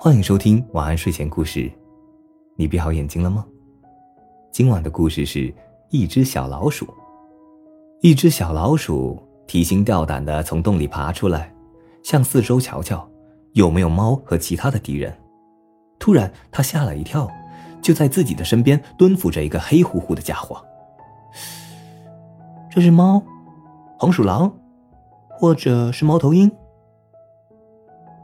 欢迎收听晚安睡前故事。你闭好眼睛了吗？今晚的故事是一只小老鼠。一只小老鼠提心吊胆的从洞里爬出来，向四周瞧瞧，有没有猫和其他的敌人。突然，它吓了一跳，就在自己的身边蹲伏着一个黑乎乎的家伙。这是猫，黄鼠狼，或者是猫头鹰。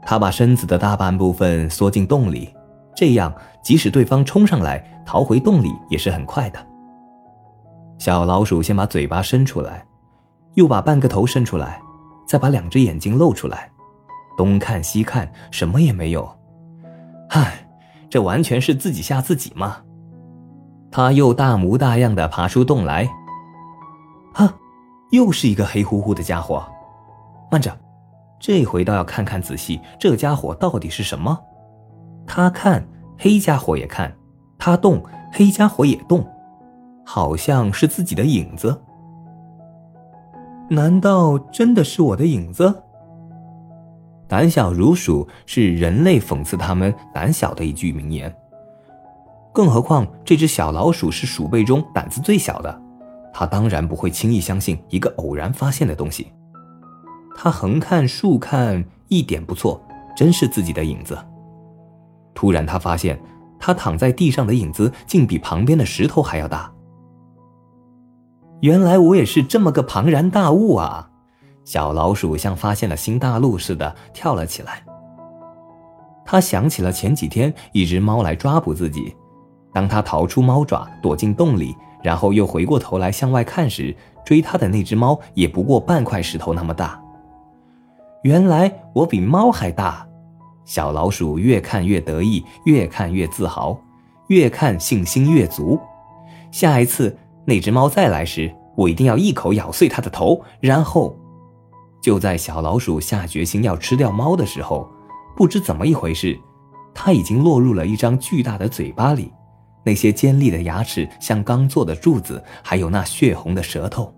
他把身子的大半部分缩进洞里，这样即使对方冲上来逃回洞里也是很快的。小老鼠先把嘴巴伸出来，又把半个头伸出来，再把两只眼睛露出来，东看西看，什么也没有。唉，这完全是自己吓自己嘛！他又大模大样的爬出洞来。哈，又是一个黑乎乎的家伙。慢着。这回倒要看看仔细，这家伙到底是什么？他看黑家伙也看，他动黑家伙也动，好像是自己的影子。难道真的是我的影子？胆小如鼠是人类讽刺他们胆小的一句名言。更何况这只小老鼠是鼠辈中胆子最小的，它当然不会轻易相信一个偶然发现的东西。他横看竖看，一点不错，真是自己的影子。突然，他发现他躺在地上的影子竟比旁边的石头还要大。原来我也是这么个庞然大物啊！小老鼠像发现了新大陆似的跳了起来。他想起了前几天一只猫来抓捕自己，当他逃出猫爪，躲进洞里，然后又回过头来向外看时，追他的那只猫也不过半块石头那么大。原来我比猫还大，小老鼠越看越得意，越看越自豪，越看信心越足。下一次那只猫再来时，我一定要一口咬碎它的头。然后，就在小老鼠下决心要吃掉猫的时候，不知怎么一回事，它已经落入了一张巨大的嘴巴里，那些尖利的牙齿像刚做的柱子，还有那血红的舌头。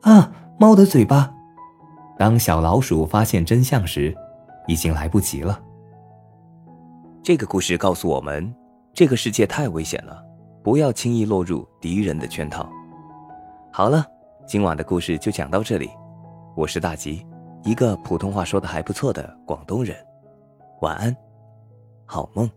啊，猫的嘴巴！当小老鼠发现真相时，已经来不及了。这个故事告诉我们，这个世界太危险了，不要轻易落入敌人的圈套。好了，今晚的故事就讲到这里。我是大吉，一个普通话说的还不错的广东人。晚安，好梦。